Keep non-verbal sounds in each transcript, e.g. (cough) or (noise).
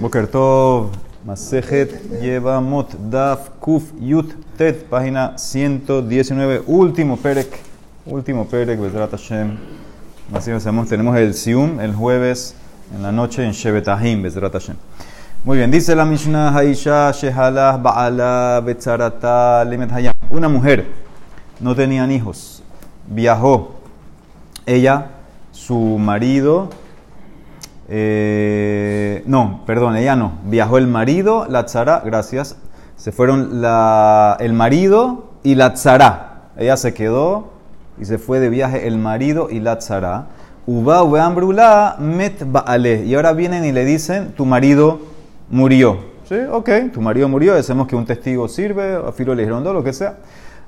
Boker Tov, Masejet Yevamot Daf Kuf Yut Tet, página 119, último Perek, último Perek, Bezrat Hashem. Así tenemos el Sium el jueves en la noche en Shevetahim, Bezrat Hashem. Muy bien, dice la Mishnah Haisha Shehalah Ba'ala Betzarata Limet Hayam. Una mujer no tenían hijos, viajó. Ella, su marido, eh, no, perdón, ella no. Viajó el marido, la tzara, gracias. Se fueron la, el marido y la tzara. Ella se quedó y se fue de viaje el marido y la tzara. Uba ubeambrula met baale. Y ahora vienen y le dicen, tu marido murió. Sí, ok, tu marido murió. Decimos que un testigo sirve, afiro le dijeron lo que sea.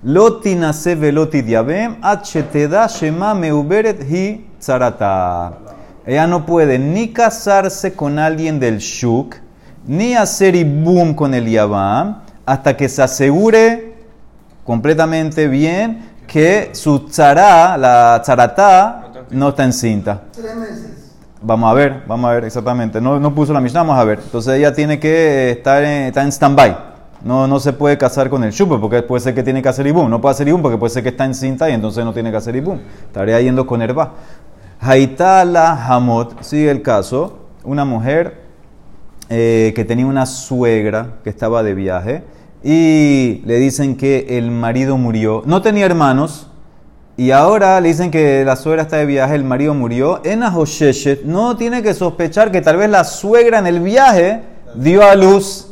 Loti nase veloti diabem, acheteda shema meuberet hi tzarata. Ella no puede ni casarse con alguien del Shuk, ni hacer ibum con el Yabam, hasta que se asegure completamente bien que su tzara, la tzarata, no está encinta. Tres meses. Vamos a ver, vamos a ver exactamente. No, no puso la Mishnah, vamos a ver. Entonces ella tiene que estar en, está en stand-by. No, no se puede casar con el Shuk, porque puede ser que tiene que hacer ibum. No puede hacer ibum porque puede ser que está encinta y entonces no tiene que hacer ibum. Estaría yendo con herba. Haitala Hamot, sigue el caso, una mujer eh, que tenía una suegra que estaba de viaje y le dicen que el marido murió, no tenía hermanos y ahora le dicen que la suegra está de viaje, el marido murió, en no tiene que sospechar que tal vez la suegra en el viaje dio a luz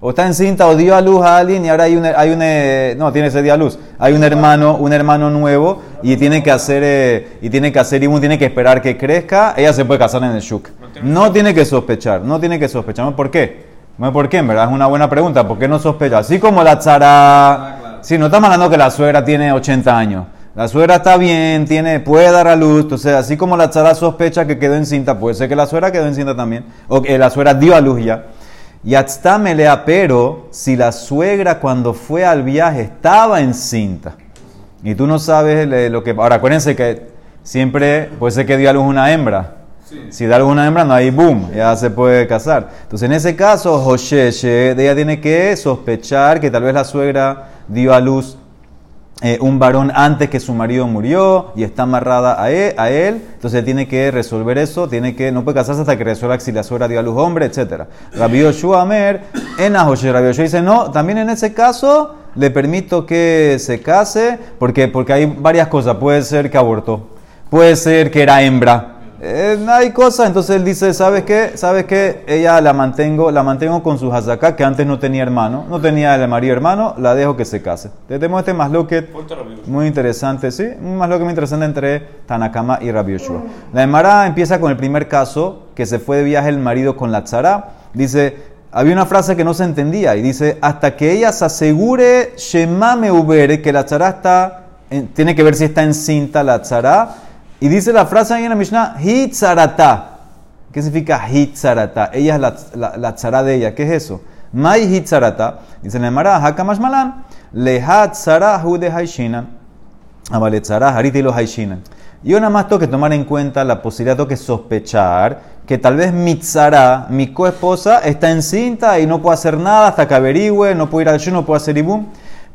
o está encinta o dio a luz a alguien y ahora hay un, hay un eh, no tiene ese día a luz, hay un hermano, un hermano nuevo y tiene que hacer eh, y tiene que hacer y uno tiene que esperar que crezca, ella se puede casar en el shuk. No tiene que sospechar, no tiene que sospechar. ¿Por qué? Por qué, en verdad es una buena pregunta. ¿Por qué no sospecha? Así como la tzara, si no estamos hablando que la suegra tiene 80 años. La suegra está bien, tiene, puede dar a luz, entonces así como la tzara sospecha que quedó encinta, puede ser que la suegra quedó encinta también, o que la suegra dio a luz ya. Melea, pero si la suegra cuando fue al viaje estaba encinta y tú no sabes lo que... Ahora, acuérdense que siempre puede ser que dio a luz una hembra. Si da alguna hembra, no hay boom, ya se puede casar. Entonces, en ese caso, Josheshe, ella tiene que sospechar que tal vez la suegra dio a luz eh, un varón antes que su marido murió y está amarrada a él, a él, entonces tiene que resolver eso, tiene que, no puede casarse hasta que resuelva si la suegra dio a luz hombre, etc. Rabbi Yoshua Amer, en Ahoshe, Rabbi Yoshua dice, no, también en ese caso le permito que se case, porque, porque hay varias cosas, puede ser que abortó, puede ser que era hembra, eh, hay cosas, entonces él dice, ¿sabes qué? ¿Sabes qué? Ella la mantengo, la mantengo con su hazaká, que antes no tenía hermano, no tenía el marido hermano, la dejo que se case. Te tenemos este masloquet muy interesante, ¿sí? Un masloquet muy interesante entre Tanakama y Rabbi Yoshua. La Emara empieza con el primer caso, que se fue de viaje el marido con la tzara. Dice, había una frase que no se entendía y dice, hasta que ella se asegure, Shema Meubere, que la tzara está, en- tiene que ver si está encinta la tzara. Y dice la frase ahí en la Mishnah, Hitzarata. ¿Qué significa Hitzarata? Ella es la, la, la tzara de ella. ¿Qué es eso? Mai Hitzarata. Dice la Emara, Hakamash Malan, Lehat tzara hu de Haishinan. Amale tzara hariti lo Haishinan. Yo nada más tengo que tomar en cuenta la posibilidad, tengo que sospechar que tal vez mi tzara, mi coesposa, está encinta y no puedo hacer nada hasta que averigüe, no puedo ir al show, no puedo hacer ibum.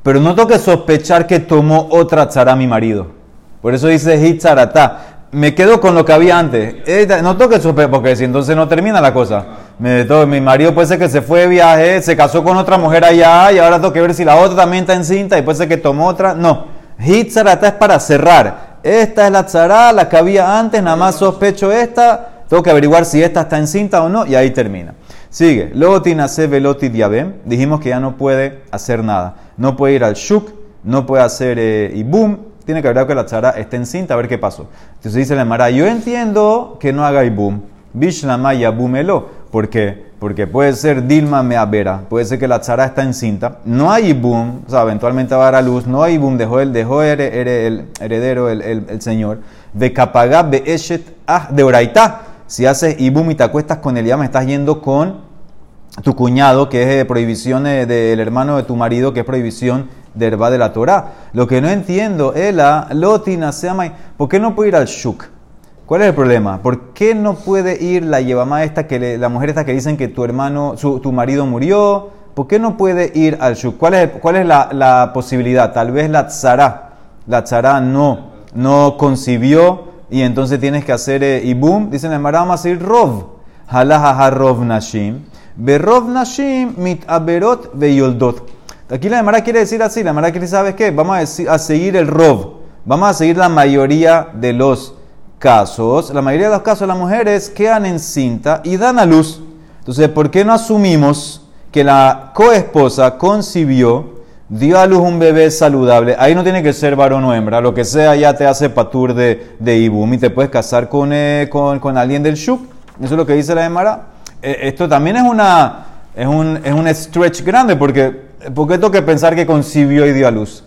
Pero no tengo que sospechar que tomó otra tzara mi marido. Por eso dice hitzarata. Me quedo con lo que había antes. No tengo que sospechar, porque si entonces no termina la cosa. Me, todo- mi marido puede ser que se fue de viaje, se casó con otra mujer allá y ahora tengo que ver si la otra también está encinta y puede ser que tomó otra. No. Hitzarata es para cerrar. Esta es la tzara, la que había antes, nada más sospecho esta. Tengo que averiguar si esta está encinta o no y ahí termina. Sigue. Loti nace veloti diabem. Dijimos que ya no puede hacer nada. No puede ir al shuk, no puede hacer eh, ibum. Tiene que averiguar que la tzara está encinta, a ver qué pasó. Entonces dice la Mara, yo entiendo que no haga ibum. Bishlama yabumelo. ¿Por qué? Porque puede ser Dilma Meavera, puede ser que la tzara está encinta, no hay ibum, o sea, eventualmente va a dar a luz, no hay ibum, dejó el, dejó el, el- el heredero, el, el- el señor, de kapagá be eshet ah, de oraitá. Si haces ibum y te acuestas con ya me estás yendo con tu cuñado, que es eh, prohibición del hermano de tu marido, que es prohibición de herba de la Torah. Lo que no entiendo, Ela, Lotina, Seamai, ¿por qué no puede ir al Shuk? ¿Cuál es el problema? ¿Por qué no puede ir la llevamá esta, que la mujer esta que dicen que tu hermano, tu marido murió? ¿Por qué no puede ir al shuk? ¿Cuál es, cuál es la, posibilidad? Tal vez la tzara, la tzara no, no concibió y entonces tienes que hacer eh, ibum. Dicen en vamos a ir rov. Halaha rov nashim. Berov nashim mit aberot veyoldot. Aquí la Emara quiere decir así, la Emara quiere decir, ¿sabes qué? Vamos a, seguir el rov. Vamos a seguir la mayoría de los casos. La mayoría de los casos las mujeres quedan en cinta y dan a luz. Entonces, ¿por qué no asumimos que la coesposa concibió, dio a luz un bebé saludable, ahí no tiene que ser varón o hembra, lo que sea ya te hace patur de, de ibum y te puedes casar con, eh, con, con, alguien del shuk. Eso es lo que dice la Emara. Eh, esto también es, una, es, un, es un stretch grande porque ¿por qué tengo que pensar que concibió y dio a luz?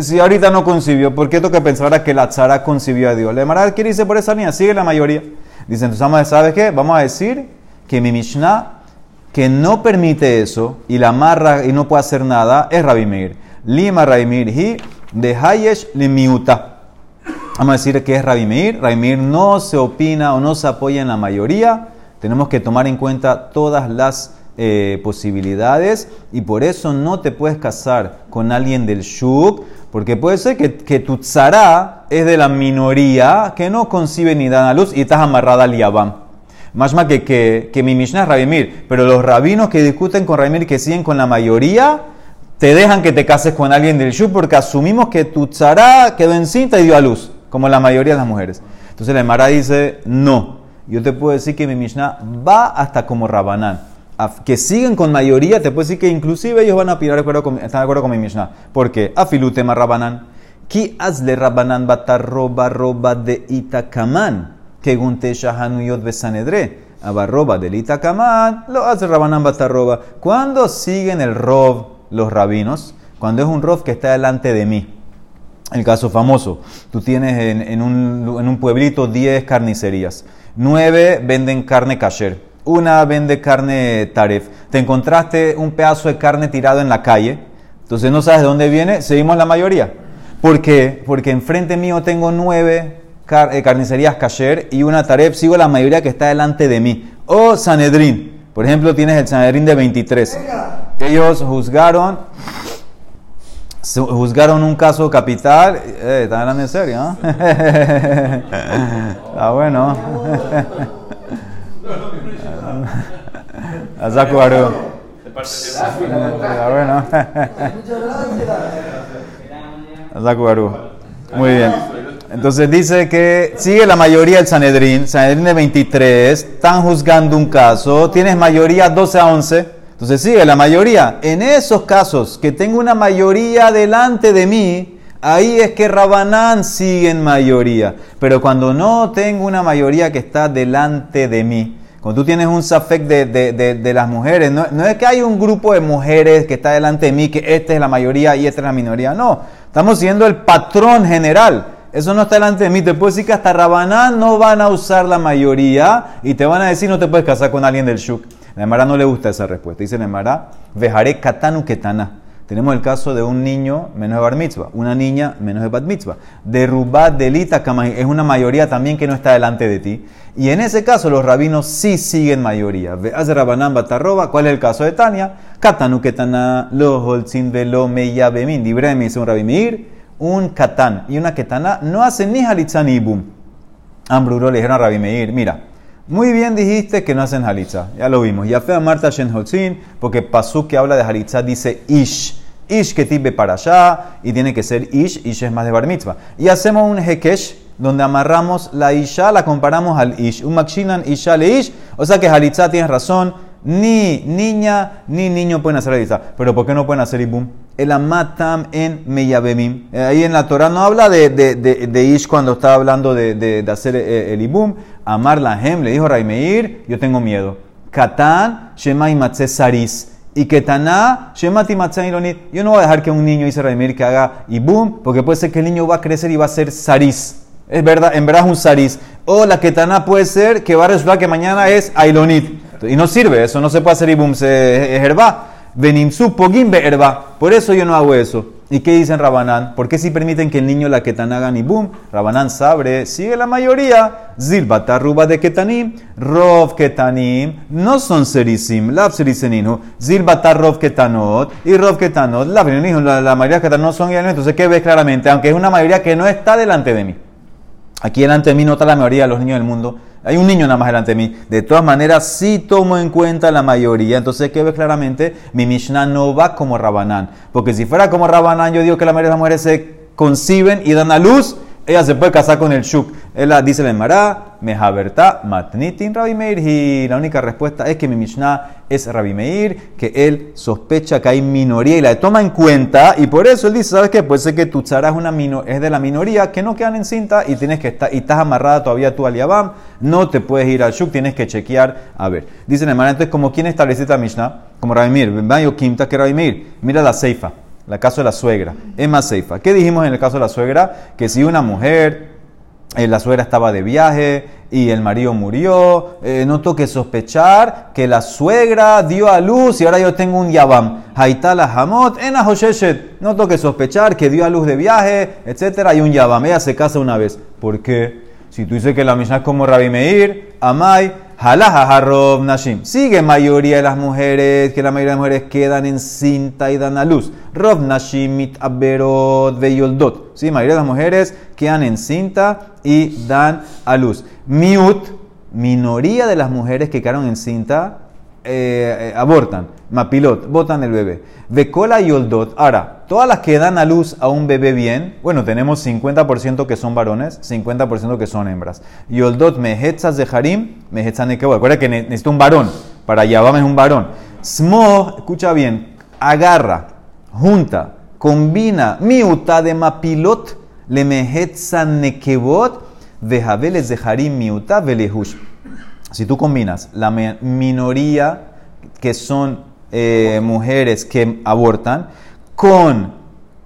Si ahorita no concibió, ¿por qué tengo que pensar ahora que la tzara concibió a Dios? La Emara quiere irse por esa línea, sigue la mayoría. Dicen, entonces, ¿sabes qué? Vamos a decir que mi Mishnah que no permite eso y la amarra y no puede hacer nada es Rabbi Meir. Lima Rabbi Meir hi de Hayesh limiuta. Vamos a decir que es. Rabbi Meir no se opina o no se apoya en la mayoría. Tenemos que tomar en cuenta todas las eh, posibilidades y por eso no te puedes casar con alguien del Shuk, porque puede ser que, que tu tzara es de la minoría que no concibe ni dan a luz y estás amarrada al Yabam. Más más que, que, mi Mishnah es Rabimir. Pero los rabinos que discuten con Rabimir que siguen con la mayoría, te dejan que te cases con alguien del Shub porque asumimos que tu tzara quedó encinta y dio a luz, como la mayoría de las mujeres. Entonces la Emara dice, no. Yo te puedo decir que mi Mishnah va hasta como Rabanán. Que siguen con mayoría, te puedo decir que inclusive ellos van a opinar, están de acuerdo con mi Mishnah. ¿Por qué? Afilutema Rabanán. Ki hazle Rabanán batarroba roba de Itakaman que gunte shahanuyot besanedre. Abarroba delita kaman, lo hace Rabanán Batarroba. Cuando siguen el rob los rabinos? Cuando es un rob que está delante de mí. El caso famoso, tú tienes en, un, en un, pueblito 10 carnicerías, 9 venden carne kasher, una vende carne taref. Te encontraste un pedazo de carne tirado en la calle, entonces no sabes de dónde viene, seguimos la mayoría. ¿Por qué? Porque enfrente mío tengo 9 eh, carnicerías kasher y una taref, sigo la mayoría que está delante de mí. O Sanedrín, por ejemplo, tienes el Sanedrín de 23. Ellos juzgaron, juzgaron un caso capital. Eh, ¿Están hablando en serio? ¿no? Está (laughs) bueno. (laughs) (laughs) (laughs) Está bueno. Azaku (laughs) Muy bien. Entonces dice que sigue la mayoría del Sanedrín, Sanedrín de 23, están juzgando un caso, tienes mayoría 12 a 11, entonces sigue la mayoría. En esos casos que tengo una mayoría delante de mí, ahí es que Rabanán sigue en mayoría. Pero cuando no tengo una mayoría que está delante de mí, cuando tú tienes un safek de, de, las mujeres, no, no, es que hay un grupo de mujeres que está delante de mí, que esta es la mayoría y esta es la minoría, no, estamos siguiendo el patrón general. Eso no está delante de mí. Te puedo decir que hasta Rabanán no van a usar la mayoría y te van a decir no te puedes casar con alguien del Shuk. La Emara no le gusta esa respuesta. Dice la Emara, vejaré katanu ketana. Tenemos el caso de un niño menos de bar mitzvah, una niña menos de bat mitzvah. De rubat delita es una mayoría también que no está delante de ti. Y en ese caso los rabinos sí siguen mayoría. Batarroba. ¿Cuál es el caso de Tania? Katanu ketana lo holzin velo meya bemin. Me dice un rabimir un katán y una ketana no hacen ni halitza ni ibum. Ambruro le dijeron a Rabbi Meir, mira, muy bien dijiste que no hacen halitza, ya lo vimos. Ya fue a Marta Shenholzin, porque pasó que habla de halitza dice ish. Ish que tibe para allá y tiene que ser ish, ish es más de bar mitzvah. Y hacemos un hekesh donde amarramos la isha, la comparamos al ish. Un makshinan isha le ish, o sea que halitza tiene razón, ni niña ni niño pueden hacer halitza. Pero ¿por qué no pueden hacer ibum? el amatam en meyabemim. Eh, ahí en la Torah no habla de, de, de, Ish cuando estaba hablando de, hacer eh, el ibum. Amar la hem, le dijo Raimeir, yo tengo miedo. Katán, shema y saris. Y Ketaná, shema ironit. Yo no voy a dejar que un niño, dice Raimeir, que haga ibum, porque puede ser que el niño va a crecer y va a ser saris. Es verdad, en verdad es un saris. O la Ketaná puede ser que va a resultar que mañana es ailonit. Y no sirve, eso no se puede hacer ibum, se herba. Herba. Por eso yo no hago eso. ¿Y qué dicen Rabanán? ¿Por qué si permiten que el niño la ketan haga ni boom? Rabanán sabre, sigue la mayoría. Zilbata ruba de ketanim, rov ketanim, no son serisim, lab seriseninu. Zilbata rov ketanot y rov ketanot, lab la, la mayoría de ketanot son Entonces, ¿qué ves claramente? Aunque es una mayoría que no está delante de mí. Aquí delante de mí no está la mayoría de los niños del mundo. Hay un niño nada más delante de mí. De todas maneras, sí tomo en cuenta la mayoría. Entonces, ¿qué ves claramente? Mi Mishnah no va como Rabanán. Porque si fuera como Rabanán, yo digo que la mayoría de las mujeres se conciben y dan a luz ella se puede casar con el Shuk. Ella dice el Mará, Mehaberta, Matnitin Rabi Meir. Y la única respuesta es que mi Mishnah es Rabi Meir, que él sospecha que hay minoría y la toma en cuenta. Y por eso él dice: ¿Sabes qué? Puede ser que tu tzara es, una de la minoría que no quedan en cinta y, tienes que estar, y estás amarrada todavía tú al Yabam. No te puedes ir al Shuk, tienes que chequear. A ver, dice el Mará, entonces, como quién establece esta Mishnah? Como Rabi Meir. Vaya Quinta que Rabi Meir. Mira la Seifa el caso de la suegra. Es más seifa. ¿Qué dijimos en el caso de la suegra? Que si una mujer, eh, la suegra estaba de viaje y el marido murió, eh, no toque sospechar que la suegra dio a luz y ahora yo tengo un yabam. Haitala hamot en No toque sospechar que dio a luz de viaje, etcétera, y un yabam. Ella se casa una vez. ¿Por qué? Si tú dices que la misma es como Rabbi Meir, Amai, Halaha Harob Nashim. Sigue mayoría de las mujeres, que la mayoría de las mujeres quedan en cinta y dan a luz. Rob Nashim mit aberot veyoldot. Sí, mayoría de las mujeres quedan en cinta y dan a luz. Miut, minoría de las mujeres que quedaron en cinta, eh, eh, abortan, mapilot, botan el bebé. Vecola y oldot. Ahora, todas las que dan a luz a un bebé bien, bueno, tenemos 50% que son varones, 50% que son hembras. Yoldot mehetzas de harim, mehetzas de Recuerda que necesita un varón, para Yabam es un varón. Smo, escucha bien, agarra, junta, combina miuta de mapilot, le mehetzan nekebot, vejabeles de harim miuta velehush si tú combinas la minoría que son eh, mujeres que abortan con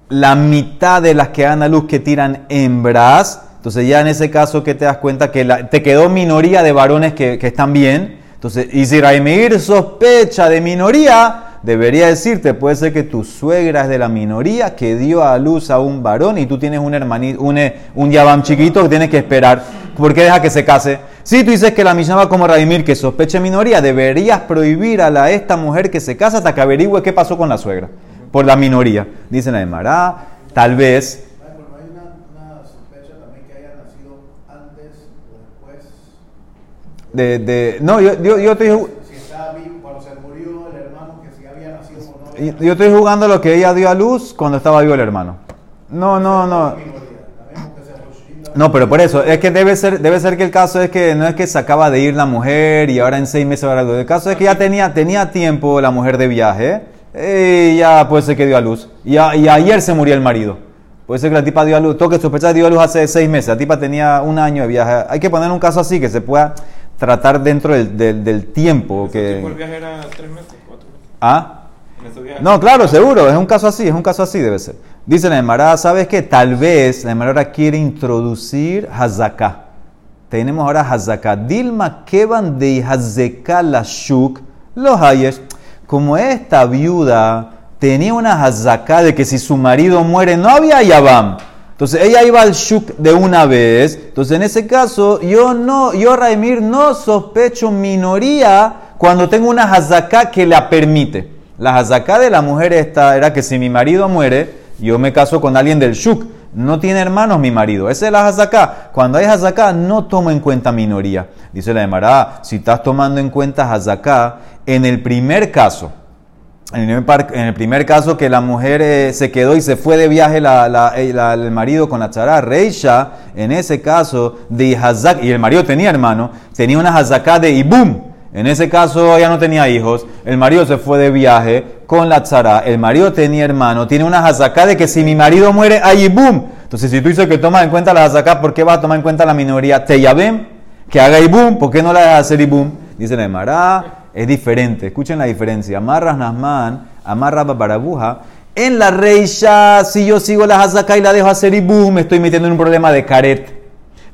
la mitad de las que dan a luz que tiran hembras, entonces ya en ese caso que te das cuenta que te quedó minoría de varones que, están bien, entonces, y si Raimir sospecha de minoría, debería decirte, puede ser que tu suegra es de la minoría que dio a luz a un varón y tú tienes un hermanito, un, eh, un yabam chiquito que tienes que esperar. ¿Por qué deja que se case? Si tú dices que la Mishnah va como Radimir, que sospeche minoría, deberías prohibir a la, esta mujer que se casa hasta que averigüe qué pasó con la suegra, por la minoría. Dicen la Mará, tal vez. De, de, no, yo, yo, yo estoy. Si estaba vivo, cuando se murió el hermano, que si había nacido o no. Yo estoy jugando lo que ella dio a luz cuando estaba vivo el hermano. No, no, no. No, pero por eso, es que debe ser, debe ser que el caso es que no es que se acaba de ir la mujer y ahora en seis meses va a. El caso es que ya tenía, tenía tiempo la mujer de viaje y ya puede ser que dio a luz. Y, ayer se murió el marido. Puede ser que la tipa dio a luz, toque sospechar dio a luz hace seis meses. La tipa tenía un año de viaje. Hay que poner un caso así que se pueda tratar dentro del, del, tiempo. Que... ¿El viaje era tres meses, cuatro meses? ¿Ah? No, claro, seguro, es un caso así, es un caso así debe ser. Dice la Emara, ¿sabes qué? Tal vez la Emara quiere introducir Hazaká. Tenemos ahora Hazaká. Dilma Kevan de Hazaká la Shuk, los hayes. Como esta viuda tenía una Hazaká de que si su marido muere no había Yabam. Entonces ella iba al Shuk de una vez. Entonces en ese caso yo no, yo Raimir no sospecho minoría cuando tengo una Hazaká que la permite. La hazaká de la mujer esta era que si mi marido muere, yo me caso con alguien del shuk. No tiene hermanos mi marido. Esa es la hazaká. Cuando hay hazaká, no tomo en cuenta minoría. Dice la Emara, si estás tomando en cuenta hazaká, en el primer caso, en el primer caso que la mujer eh, se quedó y se fue de viaje eh, el marido con la tzara, Reisha, en ese caso de Hazak, y el marido tenía hermano, tenía una hazaká de Ibum. En ese caso ella no tenía hijos, el marido se fue de viaje con la tzara, el marido tenía hermano, tiene una hazaká de que si mi marido muere, ahí boom. Entonces si tú dices que tomas en cuenta la hazaká, ¿por qué vas a tomar en cuenta la minoría? Te ven que haga boom, ¿por qué no la dejas hacer boom? Dice la Emara, es diferente, escuchen la diferencia. Amarras Nasman, amarra Barabuja. En la reisha, si yo sigo la hazaká y la dejo hacer boom, me estoy metiendo en un problema de caret.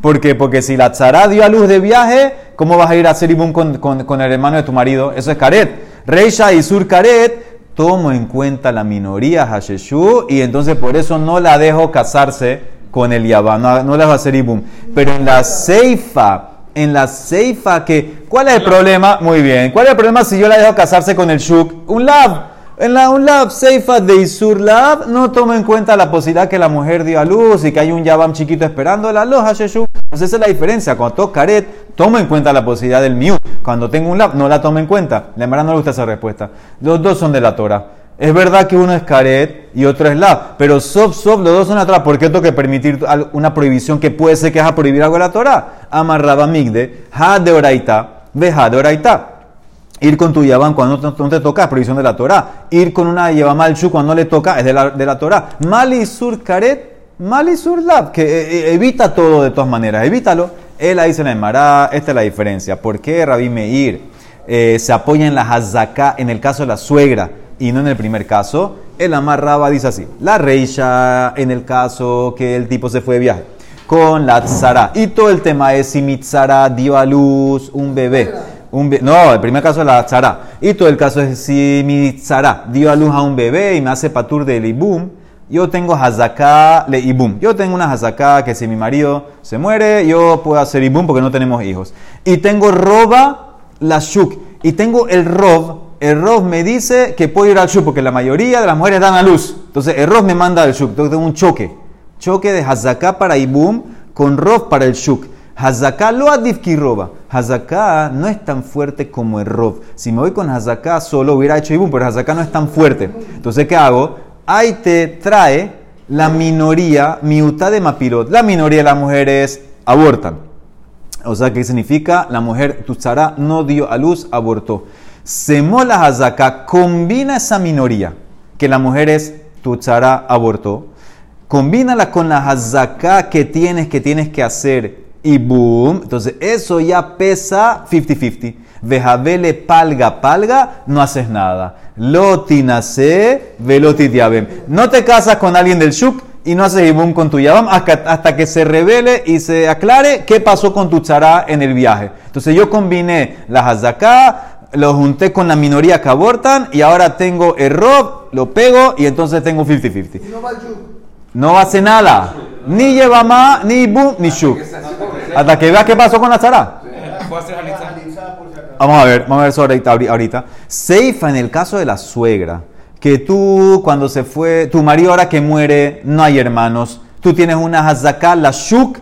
¿Por qué? Porque si la tzara dio a luz de viaje, ¿cómo vas a ir a hacer con, con, con, el hermano de tu marido? Eso es caret. Reisha y sur caret, tomo en cuenta la minoría Hasheshu y entonces por eso no la dejo casarse con el Yabá, no, no la a hacer Ibum. Pero en la Seifa, en la Seifa, que, ¿cuál es el problema? Muy bien, ¿cuál es el problema si yo la dejo casarse con el Shuk? Un Lab. En la un lab seifa de Isur Lab no toma en cuenta la posibilidad que la mujer dio a luz y que hay un Yabam chiquito esperando la loja Sheshu. Entonces esa es la diferencia. Cuando toco caret, tomo en cuenta la posibilidad del miu. Cuando tengo un lab, no la tomo en cuenta. La verdad no le gusta esa respuesta. Los dos son de la Torah. Es verdad que uno es caret y otro es lab, pero sob, sob, los dos son Torah. ¿Por qué tengo que permitir una prohibición que puede ser que es a prohibir algo de la Torah? Amarraba migde, ha de oraita, ve ha de oraita. Ir con tu yabán cuando no te, toca es prohibición de la Torah. Ir con una yabam al shu cuando no le toca es de la, de la Torah. Mali sur karet, mali sur lab, que eh, eh, evita todo de todas maneras, evítalo. Él ahí se la esta es la diferencia. ¿Por qué Rabbi Meir eh, se apoya en la hazaká en el caso de la suegra y no en el primer caso? El amarraba dice así, la reisha en el caso que el tipo se fue de viaje con la tzara. Y todo el tema es si mi tzara dio a luz un bebé no, el primer caso es la tzara. Y todo el caso es si mi tzara dio a luz a un bebé y me hace patur de ibum, yo tengo hazaká le ibum. Yo tengo una hazaká que si mi marido se muere, yo puedo hacer ibum porque no tenemos hijos. Y tengo roba la shuk. Y tengo el rob. El rob me dice que puedo ir al shuk porque la mayoría de las mujeres dan a luz. Entonces el rob me manda al shuk. Entonces tengo un choque. Choque de hazaká para ibum con rob para el shuk. Hazaká lo adifki roba. Hazaká no es tan fuerte como el rob. Si me voy con Hazaká solo hubiera hecho Ibum, pero Hazaká no es tan fuerte. Entonces, ¿qué hago? Ahí te trae la minoría, miutá de mapirot. La minoría de las mujeres abortan. O sea, ¿qué significa? La mujer, Tutzara, no dio a luz, abortó. Semola Hazaká combina esa minoría, que la mujer es Tutzara, abortó. Combínala con la Hazaká que tienes, que tienes que hacer y boom. Entonces eso ya pesa 50-50. Vejabele palga palga, no haces nada. Loti nace, veloti diabem. No te casas con alguien del shuk y no haces boom con tu yabam hasta, que se revele y se aclare qué pasó con tu chará en el viaje. Entonces yo combiné las hazaká, lo junté con la minoría que abortan y ahora tengo el rob, lo pego y entonces tengo 50-50. No hace nada. Ni lleva más, ni boom, ni shuk. Hasta que veas qué pasó con la Zara. Vamos a ver, vamos a ver eso ahorita. ahorita. Seifa en el caso de la suegra. Que tú, cuando se fue, tu marido ahora que muere, no hay hermanos. Tú tienes una hazaká, la shuk,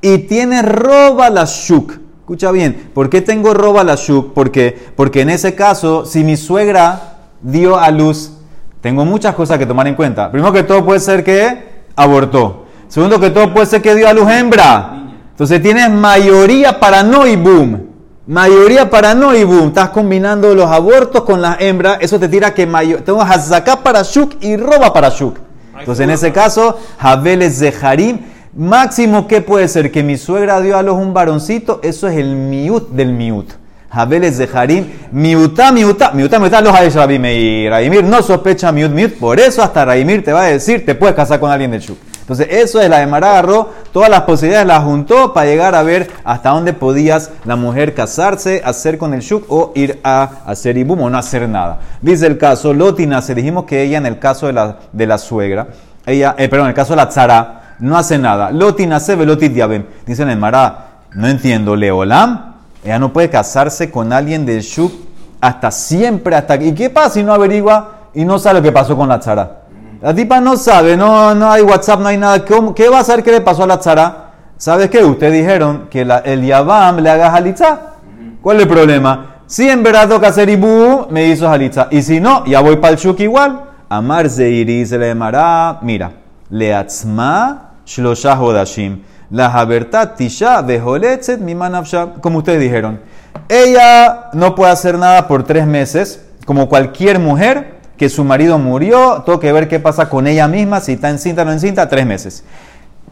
y tienes roba la shuk. Escucha bien, ¿por qué tengo roba la shuk? Porque, porque en ese caso, si mi suegra dio a luz, tengo muchas cosas que tomar en cuenta. Primero que todo puede ser que abortó. Segundo que todo puede ser que dio a luz hembra. Entonces tienes mayoría para no y boom. Mayoría para no y boom. Estás combinando los abortos con las hembras. Eso te tira que mayor... tengo hazaká para shuk y roba para shuk. Entonces en ese caso, Jabeles de Harim. Máximo que puede ser que mi suegra dio a los un varoncito. Eso es el miut del miut. Jabeles de Harim. Miutá, miutá. Miutá, miutá. Los hay Rabimir. Raimir no sospecha miut, miut. Por eso hasta Raimir te va a decir, te puedes casar con alguien del shuk. Entonces, eso es la de agarró todas las posibilidades las juntó para llegar a ver hasta dónde podías la mujer casarse, hacer con el shuk o ir a hacer ibum o no hacer nada. Dice el caso, Lotina, se dijimos que ella en el caso de la, de la suegra, ella, eh, perdón, en el caso de la tzara, no hace nada. Lotina se velotit diabem. Dice el Mará, no entiendo, Leolam, ella no puede casarse con alguien del shuk hasta siempre, hasta ¿Y qué pasa si no averigua y no sabe lo que pasó con la tzara? La tipa no sabe, no, no hay WhatsApp, no hay nada. ¿Qué va a saber qué le pasó a la tzara? ¿Sabes qué? Ustedes dijeron que el Yabam le haga jalitza. ¿Cuál es el problema? Si en verdad toca hacer Ibu, me hizo jalitza. Y si no, ya voy para el Shuk igual. Amar Zeiri se le llamará, mira, Leatzma Shlosha Hodashim. La Habertat Tisha Beholetzet Mimanavsha. Como ustedes dijeron. Ella no puede hacer nada por tres meses, como cualquier mujer que su marido murió, tengo que ver qué pasa con ella misma, si está encinta o no encinta, tres meses.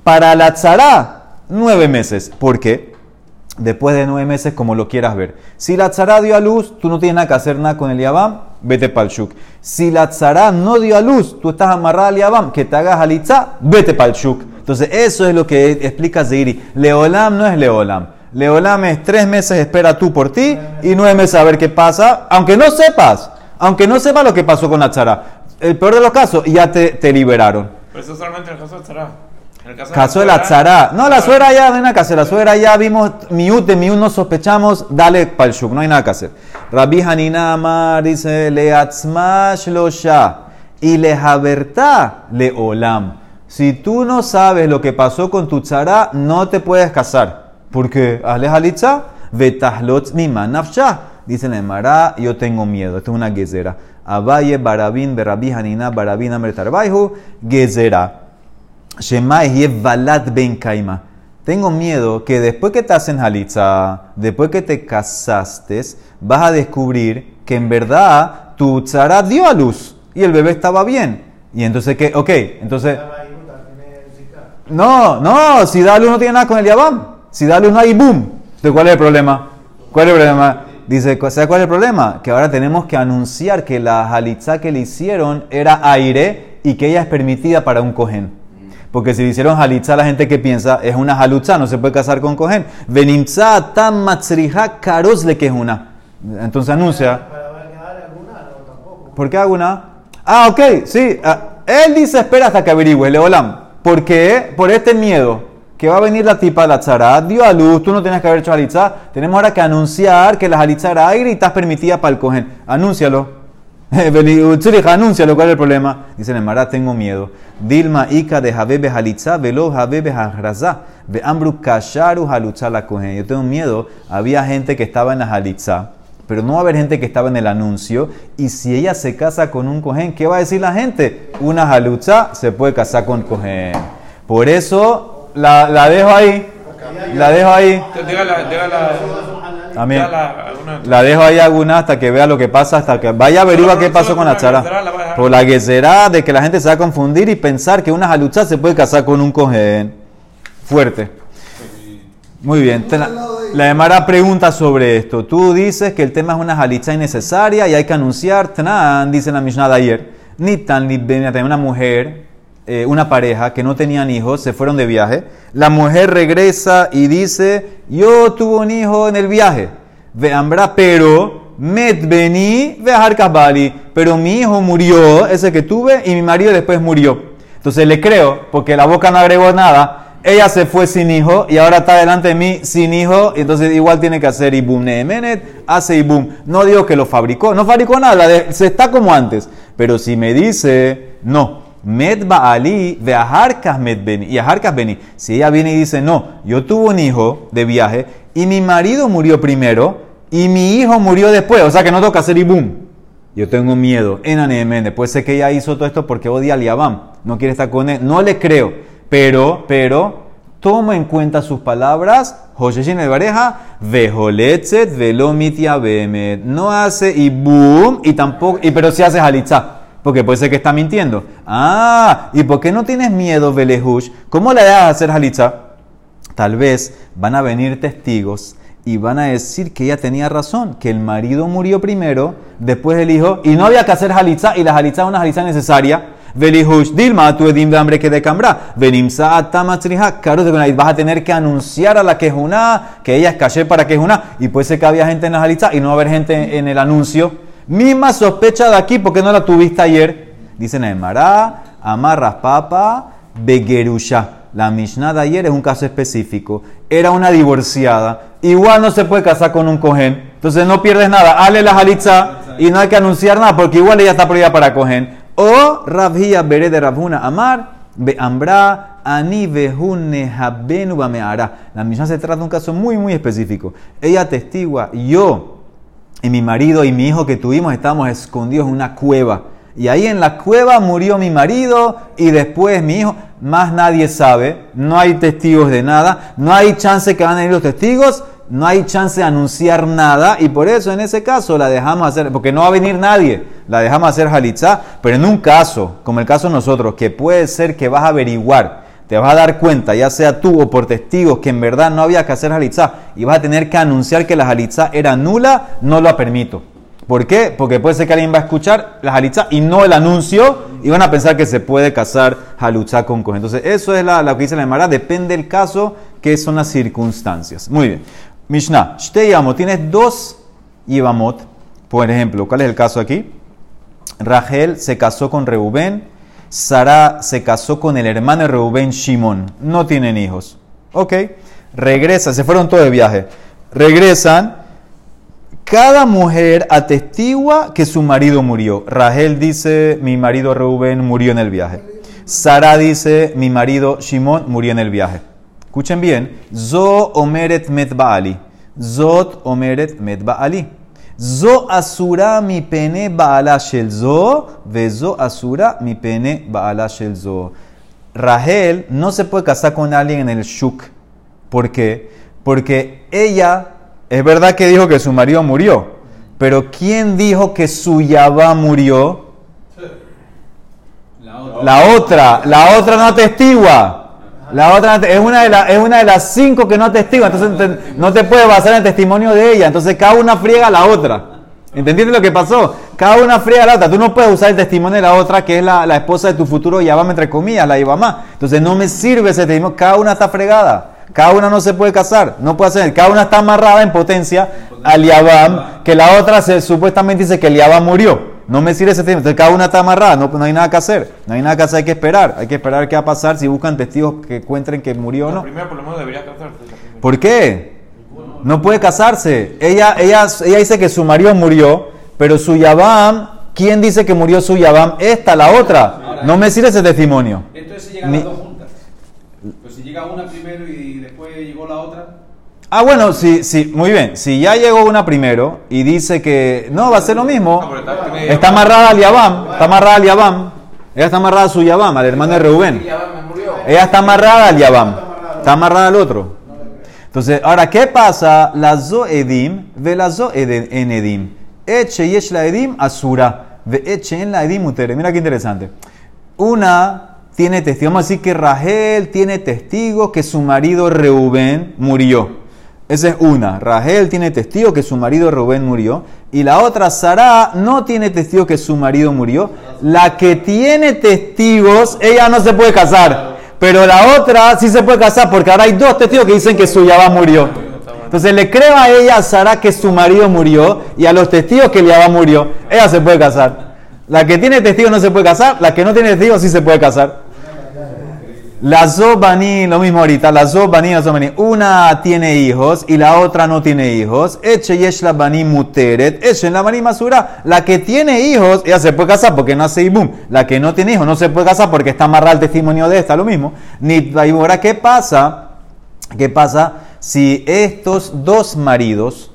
Para la tzara, nueve meses. ¿Por qué? Después de nueve meses, como lo quieras ver. Si la tzara dio a luz, tú no tienes nada que hacer nada con el yabam, vete para el shuk. Si la tzara no dio a luz, tú estás amarrada al yabam, que te hagas alitza, vete para el shuk. Entonces, eso es lo que explica Zeiri. Leolam no es Leolam. Leolam es tres meses espera tú por ti y nueve meses a ver qué pasa, aunque no sepas. Aunque no sepa lo que pasó con la tzara. El peor de los casos, ya te, te liberaron. Pero eso solamente en el caso de Tzara. En el caso, Caso de la tzara. No, la suegra ya, no hay nada que hacer. La suegra ya vimos miut de miut, no sospechamos, dale pa'l shuk, no hay nada que hacer. Rabbi Hanina Amar dice, le atzmash lo y le habertá le olam. Si tú no sabes lo que pasó con tu tzara, no te puedes casar. Porque, hazle halitza, vetahlot mima nafsha. Dice la Emara, yo tengo miedo. Esto es una gezera. Abaye barabin berabbi hanina barabin amertarbaihu gezera. Shema Yev Balat Ben Kaima. Tengo miedo que después que te hacen halitza, después que te casaste, vas a descubrir que en verdad tu tzara dio a luz y el bebé estaba bien. Y entonces, ¿qué? Ok, entonces... No, no, si da luz no tiene nada con el Yabam. Si da luz no hay boom. Entonces, ¿cuál es el problema? ¿Cuál es el problema? Dice, ¿sabes cuál es el problema? Que ahora tenemos que anunciar que la halitza que le hicieron era aire y que ella es permitida para un cohen. Porque si le hicieron halitza, la gente que piensa es una halutza, no se puede casar con cohen. Venimza tam matzriha karos le que es una. Entonces anuncia. ¿Por qué alguna? Ah, ok, sí. ah, él dice espera hasta que averigüe, Leolam. ¿Por qué? Por este miedo. Que va a venir la tipa de la tzara, dio a luz, tú no tienes que haber hecho halitza. Tenemos ahora que anunciar que la halitza era aire y estás permitida para el cohen. Anúncialo. (laughs) Tzurich, anúncialo, ¿cuál es el problema? Dice el Emara, tengo miedo. Dilma ika de Habebe halitza, velo Habebe hajraza, ve ambru kasharu halutza la cohen. Yo tengo miedo, había gente que estaba en la halitza, pero no va a haber gente que estaba en el anuncio. Y si ella se casa con un cohen, ¿qué va a decir la gente? Una halutza se puede casar con cohen. Por eso la, la dejo ahí. La dejo ahí. Alguna- La dejo ahí alguna hasta que vea lo que pasa, hasta que vaya a averiguar qué pasó con la dejar. Por la que será de que la gente se va a confundir y pensar que una halucha se puede casar con un cohen. Fuerte. Muy bien. La, Emara pregunta sobre esto. Tú dices que el tema es una halitza innecesaria y hay que anunciar. Tanan, dice la Mishnah de ayer. Ni tan ni una mujer, eh, una pareja que no tenían hijos, se fueron de viaje. La mujer regresa y dice: Yo tuve un hijo en el viaje. Ve ambra, pero met beni ve bali. Pero mi hijo murió, ese que tuve, y mi marido después murió. Entonces le creo, porque la boca no agregó nada. Ella se fue sin hijo y ahora está delante de mí sin hijo. Entonces igual tiene que hacer ibum. Nehemenet hace ibum. No digo que lo fabricó, no fabricó nada, se está como antes. Pero si me dice, no, med ali ve aharkas med beni. Y aharkas beni. Si ella viene y dice, no, yo tuve un hijo de viaje y mi marido murió primero y mi hijo murió después. O sea que no toca hacer ibum. Yo tengo miedo. En Anemene. Puede ser que ella hizo todo esto porque odia al Yabam. No quiere estar con él. No le creo. Pero, pero, toma en cuenta sus palabras. Josheshin el Bareja. Vejoletzet velomitia behemet. No hace y boom. Y tampoco. Y pero sí hace halitza. Porque puede ser que está mintiendo. Ah, ¿y por qué no tienes miedo, Velehush? ¿Cómo le das a hacer halitza? Tal vez van a venir testigos y van a decir que ella tenía razón, que el marido murió primero, después el hijo, y no había que hacer halitza, y la halitza es una halitza necesaria. Velihush dilma, tu edim de hambre que de cambra. Venimsa atamatzriha, claro, vas a tener que anunciar a la quejuna que ella es caché para quejuna, y puede ser que había gente en la halitza y no va a haber gente en el anuncio. Misma sospecha de aquí, porque no la tuviste ayer. Dice Neemara, amarras papa, begerusha. La Mishnah de ayer es un caso específico. Era una divorciada. Igual no se puede casar con un cohen. Entonces no pierdes nada. Hale la jalitza y no hay que anunciar nada porque igual ella está prohibida para cohen. O Rabhia Bere de Rabhuna Amar, Beambra, Ani Behune Habenu. La Mishnah se trata de un caso muy, muy específico. Ella testigua, yo y mi marido y mi hijo que tuvimos estábamos escondidos en una cueva. Y ahí en la cueva murió mi marido y después mi hijo. Más nadie sabe, no hay testigos de nada, no hay chance que van a venir los testigos, no hay chance de anunciar nada y por eso en ese caso la dejamos hacer, porque no va a venir nadie, la dejamos hacer halitzá, pero en un caso, como el caso de nosotros, que puede ser que vas a averiguar, te vas a dar cuenta, ya sea tú o por testigos, que en verdad no había que hacer halitzá y vas a tener que anunciar que la halitzá era nula, no lo permito. ¿Por qué? Porque puede ser que alguien va a escuchar la halitzá y no el anuncio y van a pensar que se puede casar halutzá con cohen. Entonces, eso es la, lo que dice la Emara, depende del caso, que son las circunstancias. Muy bien. Mishnah, Shteyamo, tienes dos Yivamot, por ejemplo, ¿cuál es el caso aquí? Rachel se casó con Reubén, Sara se casó con el hermano de Reubén, Shimón. No tienen hijos. Ok, regresan, se fueron todos de viaje. Regresan, cada mujer atestigua que su marido murió. Rachel dice, mi marido Reubén murió en el viaje. Sara dice, mi marido Shimón murió en el viaje. Escuchen bien, Zo omeret met baali. Zot omeret met baali. Zo asura mi pene baala shel zo, zo asura mi pene baala shel zo. Rahel no se puede casar con alguien en el shuk. ¿Por qué? Porque ella, es verdad que dijo que su marido murió, pero ¿quién dijo que su Yabá murió? La otra, la otra no atestigua. La otra es una, de es una de las cinco que no atestigua, entonces no te puedes basar en el testimonio de ella. Entonces cada una friega a la otra. ¿Entendiste lo que pasó? Cada una friega a la otra. Tú no puedes usar el testimonio de la otra, que es la, la esposa de tu futuro Yabam, entre comillas, la Ibamá. Entonces no me sirve ese testimonio. Cada una está fregada. Cada una no se puede casar. No puede hacer. Cada una está amarrada en potencia al Yabam, que la otra se, supuestamente dice que el Yabam murió. No me sirve ese tema. Entonces cada una está amarrada, no, no hay nada que hacer. No hay nada que hacer, hay que esperar. Hay que esperar qué va a pasar si buscan testigos que encuentren que murió o no. Primero por lo menos debería casarse. ¿Por qué? No puede casarse. Ella, ella, ella dice que su marido murió, pero su Yabam, ¿quién dice que murió su Yabam? Esta, la otra. No me sirve ese testimonio. Entonces llegan las dos juntas. Pues si llega una primero y después llegó la otra. Ah, bueno, sí, sí, muy bien. Si ya llegó una primero y dice que no, va a ser lo mismo, está amarrada al Yabam, está amarrada al Yabam, ella está amarrada a su Yabam, al hermano de Reubén. Ella está amarrada al Yabam, está amarrada al otro. Entonces, ahora, ¿qué pasa? La Zoedim ve la Zoedim. Eche yesh la Edim asura, ve eche en la Edim utere. Mira qué interesante. Una tiene testigo, vamos a decir que Rahel tiene testigos que su marido Reubén murió. Esa es una. Rahel tiene testigo que su marido Rubén murió. Y la otra, Sara, no tiene testigo que su marido murió. La que tiene testigos, ella no se puede casar. Pero la otra sí se puede casar porque ahora hay dos testigos que dicen que su Yabá murió. Entonces le creo a ella, Sara, que su marido murió. Y a los testigos que el Yabá murió. Ella se puede casar. La que tiene testigos no se puede casar. La que no tiene testigos sí se puede casar. La Zobani, lo mismo ahorita, la Zobani, la Zobani. Una tiene hijos y la otra no tiene hijos. Eche yesh la bani muteret. Eche la bani masura. La que tiene hijos, ella se puede casar porque nace ibum. La que no tiene hijos no se puede casar porque está amarrada el testimonio de esta, lo mismo. Ni ahora, ¿qué pasa? ¿Qué pasa si estos dos maridos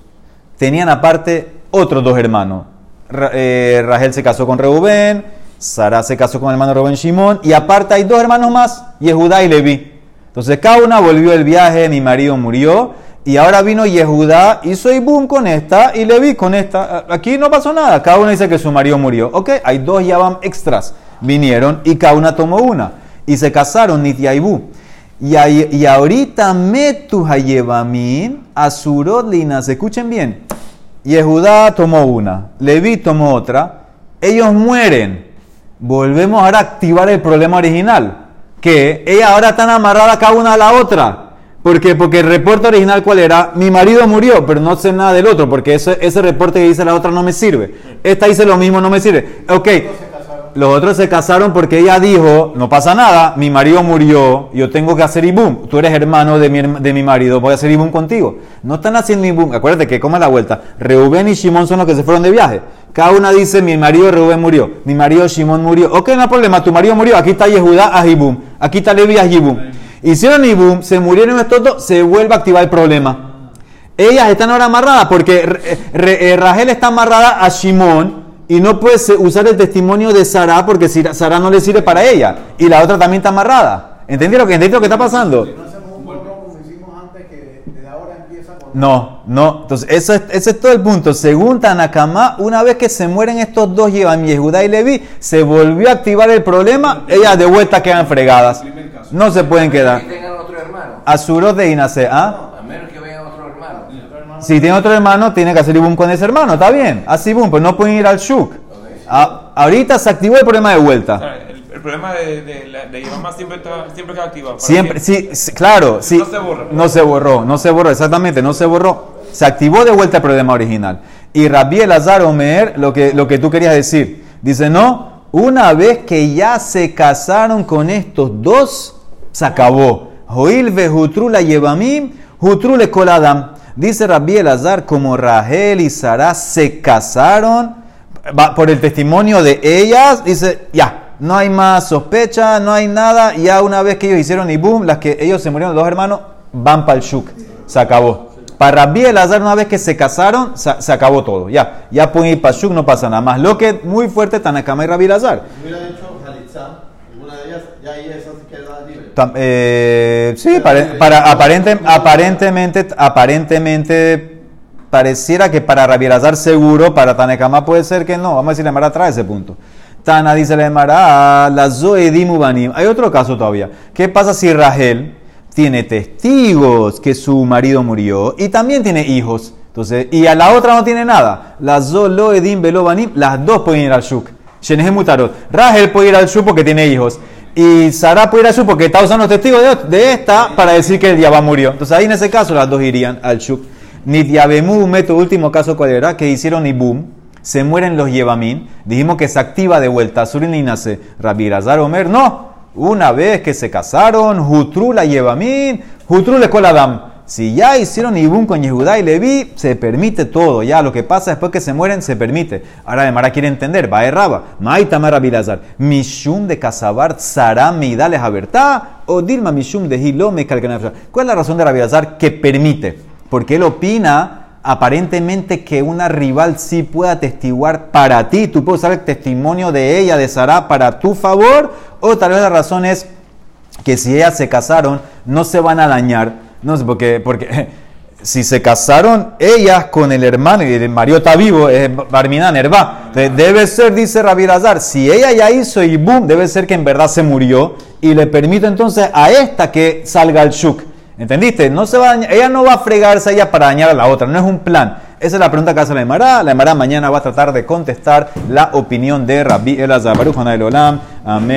tenían aparte otros dos hermanos? Eh, Rachel se casó con Reubén. Sara se casó con el hermano Rubén Shimón y aparte hay dos hermanos más, Yehudá y Leví. Entonces cada una volvió el viaje, mi marido murió y ahora vino Yehudá, hizo Ibum con esta y Leví con esta. Aquí no pasó nada, cada una dice que su marido murió. Ok, hay dos Yabam extras, vinieron y cada una tomó una y se casaron Nitia y Y, ahorita Metu Hayevamin, Asurot Linas, escuchen bien. Yehudá tomó una, Leví tomó otra, ellos mueren volvemos ahora a activar el problema original, que ella ahora están amarradas cada una a la otra. ¿Por qué? Porque el reporte original, ¿cuál era? Mi marido murió, pero no sé nada del otro, porque ese, ese reporte que dice la otra no me sirve. Esta dice lo mismo, no me sirve. Ok, los otros se casaron porque ella dijo, no pasa nada, mi marido murió, yo tengo que hacer ibum. Tú eres hermano de mi, de mi marido, voy a hacer ibum contigo. No están haciendo ibum. Acuérdate que como la vuelta. Reubén y Shimón son los que se fueron de viaje. Cada una dice, mi marido Reubén murió, mi marido Shimón murió. Ok, no hay problema, tu marido murió, aquí está Yehudá a Ibum, aquí está Levi a Ibum. Hicieron Ibum, se murieron estos dos, se vuelve a activar el problema. Ellas están ahora amarradas porque eh, Rachel está amarrada a Shimón y no puede usar el testimonio de Sara porque Sara no le sirve para ella. Y la otra también está amarrada. ¿Entendieron lo que, lo que está pasando? No, no. Entonces, eso es, ese es todo el punto. Según Tanakama, una vez que se mueren estos dos, llevan Yehudá y Levi, se volvió a activar el problema, ellas de vuelta quedan fregadas. No se pueden quedar. Azuros de Inace, ¿ah? Si tiene otro hermano, tiene que hacer ibum con ese hermano, está bien. Así boom, pues no pueden ir al shuk. Ah, ahorita se activó el problema de vuelta. el, problema de, de, de, siempre, está, siempre activado. Siempre, sí, claro, sí. No se borró. No se borró, no se borró, exactamente, no se borró. Se activó de vuelta el problema original. Y Rabbi Elazar Omer, lo que, lo que tú querías decir. Dice, no, una vez que ya se casaron con estos dos, se acabó. Joil ve Jutrula Yevamim, Jutrule Koladam. Dice Rabbi Elazar, como Rahel y Sara se casaron, por el testimonio de ellas, dice, ya, no hay más sospecha, no hay nada, ya una vez que ellos hicieron y boom, las que ellos se murieron, los dos hermanos, van para el shuk, se acabó. Para Rabbi Elazar, una vez que se casaron, se, acabó todo, ya, ya pueden ir para el shuk, no pasa nada más. Lo que muy fuerte, Tanakama y Rabbi Elazar alguna de ellas, ya ahí esa se queda libre. Eh, sí, pare- para, aparente- aparentemente, aparentemente pareciera que para Rabielazar seguro, para Tanekama puede ser que no. Vamos a decir, la Mara trae ese punto. Tana dice la Mara, la Zoedim Ubanim. Hay otro caso todavía. ¿Qué pasa si Rahel tiene testigos que su marido murió y también tiene hijos? Entonces, y a la otra no tiene nada. La Zoloedim Belobanim, las dos pueden ir al Shuk. Mutarot. Rahel puede ir al Shuk porque tiene hijos. Y Sara al Shuk porque está usando los testigos de, de esta para decir que el Yabá murió. Entonces ahí en ese caso las dos irían al Shuk. Nidyabemu, método último caso cuál era, que hicieron Ibum, se mueren los Yevamín, dijimos que se activa de vuelta, Surin y nace, Rabbi Omer, no, una vez que se casaron, Jutru la Yevamín, Jutru le Adam. Si ya hicieron Ibum con Yehudá y Leví, se permite todo. Ya lo que pasa después que se mueren, se permite. Ahora de Mara quiere entender. Va Raba. Maitama Rabbi Lazar. Mishum de Casabar, Sara Meidales Abertá. O Dilma Mishum de Hilome. ¿Cuál es la razón de Rabbi Lazar que permite? Porque él opina aparentemente que una rival sí pueda atestiguar para ti. Tú puedes usar el testimonio de ella, de Sara, para tu favor. O tal vez la razón es que si ellas se casaron, no se van a dañar. No sé, porque, porque (laughs) si se casaron ellas con el hermano y el marido está vivo, es Barminan. Entonces, Debe ser, dice Rabbi Lazar, si ella ya hizo y boom, debe ser que en verdad se murió y le permite entonces a esta que salga al shuk. ¿Entendiste? No se va a dañar- ella no va a fregarse ella para dañar a la otra, no es un plan. Esa es la pregunta que hace la Emara. La Emara mañana va a tratar de contestar la opinión de Rabbi Elazar. Baruch Olam. Amén.